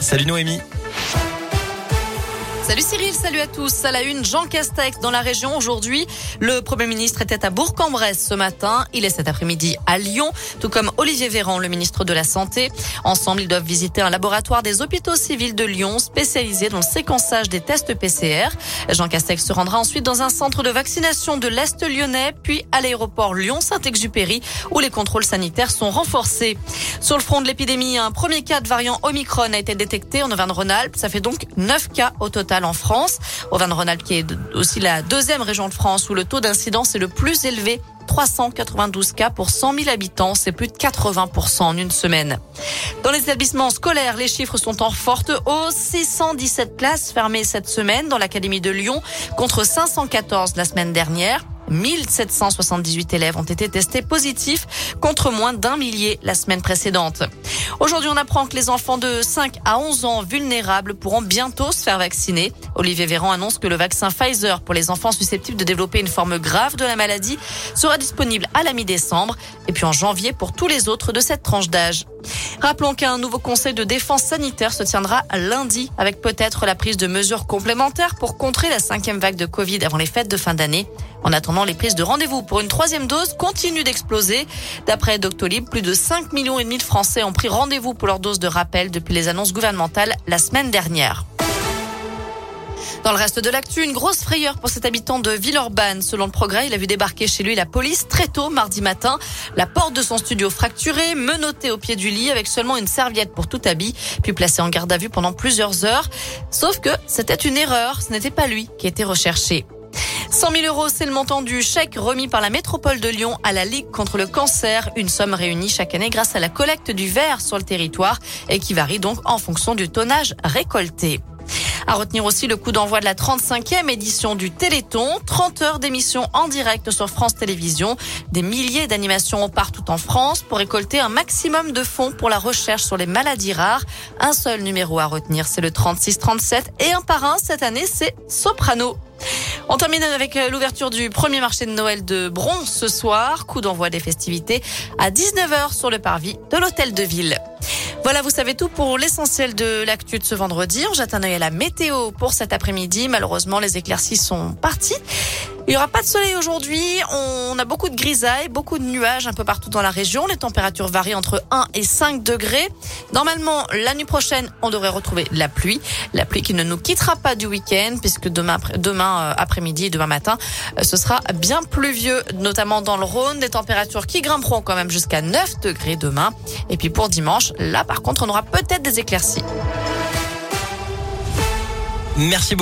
Salut Noémie. Salut Cyril, salut à tous. À la une, Jean Castex dans la région aujourd'hui. Le Premier ministre était à Bourg-en-Bresse ce matin. Il est cet après-midi à Lyon, tout comme Olivier Véran, le ministre de la Santé. Ensemble, ils doivent visiter un laboratoire des hôpitaux civils de Lyon spécialisé dans le séquençage des tests PCR. Jean Castex se rendra ensuite dans un centre de vaccination de l'Est lyonnais, puis à l'aéroport Lyon-Saint-Exupéry où les contrôles sanitaires sont renforcés. Sur le front de l'épidémie, un premier cas de variant Omicron a été détecté en Auvergne-Rhône-Alpes. Ça fait donc 9 cas au total en France. Auvergne-Rhône-Alpes qui est aussi la deuxième région de France où le taux d'incidence est le plus élevé 392 cas pour 100 000 habitants, c'est plus de 80% en une semaine. Dans les établissements scolaires, les chiffres sont en forte hausse. 617 classes fermées cette semaine dans l'Académie de Lyon contre 514 la semaine dernière. 1778 élèves ont été testés positifs contre moins d'un millier la semaine précédente. Aujourd'hui, on apprend que les enfants de 5 à 11 ans vulnérables pourront bientôt se faire vacciner. Olivier Véran annonce que le vaccin Pfizer pour les enfants susceptibles de développer une forme grave de la maladie sera disponible à la mi-décembre et puis en janvier pour tous les autres de cette tranche d'âge. Rappelons qu'un nouveau conseil de défense sanitaire se tiendra lundi avec peut-être la prise de mesures complémentaires pour contrer la cinquième vague de Covid avant les fêtes de fin d'année. En attendant, les prises de rendez-vous pour une troisième dose continuent d'exploser. D'après Doctolib, plus de 5 millions et demi de Français ont pris rendez-vous pour leur dose de rappel depuis les annonces gouvernementales la semaine dernière. Dans le reste de l'actu, une grosse frayeur pour cet habitant de Villeurbanne. Selon le progrès, il a vu débarquer chez lui la police très tôt mardi matin. La porte de son studio fracturée, menottée au pied du lit avec seulement une serviette pour tout habit, puis placé en garde à vue pendant plusieurs heures. Sauf que c'était une erreur. Ce n'était pas lui qui était recherché. 100 000 euros, c'est le montant du chèque remis par la métropole de Lyon à la Ligue contre le cancer. Une somme réunie chaque année grâce à la collecte du verre sur le territoire et qui varie donc en fonction du tonnage récolté. À retenir aussi le coup d'envoi de la 35e édition du Téléthon. 30 heures d'émissions en direct sur France Télévisions. Des milliers d'animations partout en France pour récolter un maximum de fonds pour la recherche sur les maladies rares. Un seul numéro à retenir, c'est le 3637 et un par un cette année, c'est Soprano. On termine avec euh, l'ouverture du premier marché de Noël de Bronze ce soir. Coup d'envoi des festivités à 19h sur le parvis de l'hôtel de ville. Voilà, vous savez tout pour l'essentiel de l'actu de ce vendredi. On jette un œil à la météo pour cet après-midi. Malheureusement, les éclaircies sont parties. Il n'y aura pas de soleil aujourd'hui. On a beaucoup de grisailles, beaucoup de nuages un peu partout dans la région. Les températures varient entre 1 et 5 degrés. Normalement, la nuit prochaine, on devrait retrouver la pluie. La pluie qui ne nous quittera pas du week-end puisque demain, demain euh, après-midi demain matin, euh, ce sera bien pluvieux, notamment dans le Rhône. Des températures qui grimperont quand même jusqu'à 9 degrés demain. Et puis pour dimanche, là par contre, on aura peut-être des éclaircies. Merci beaucoup.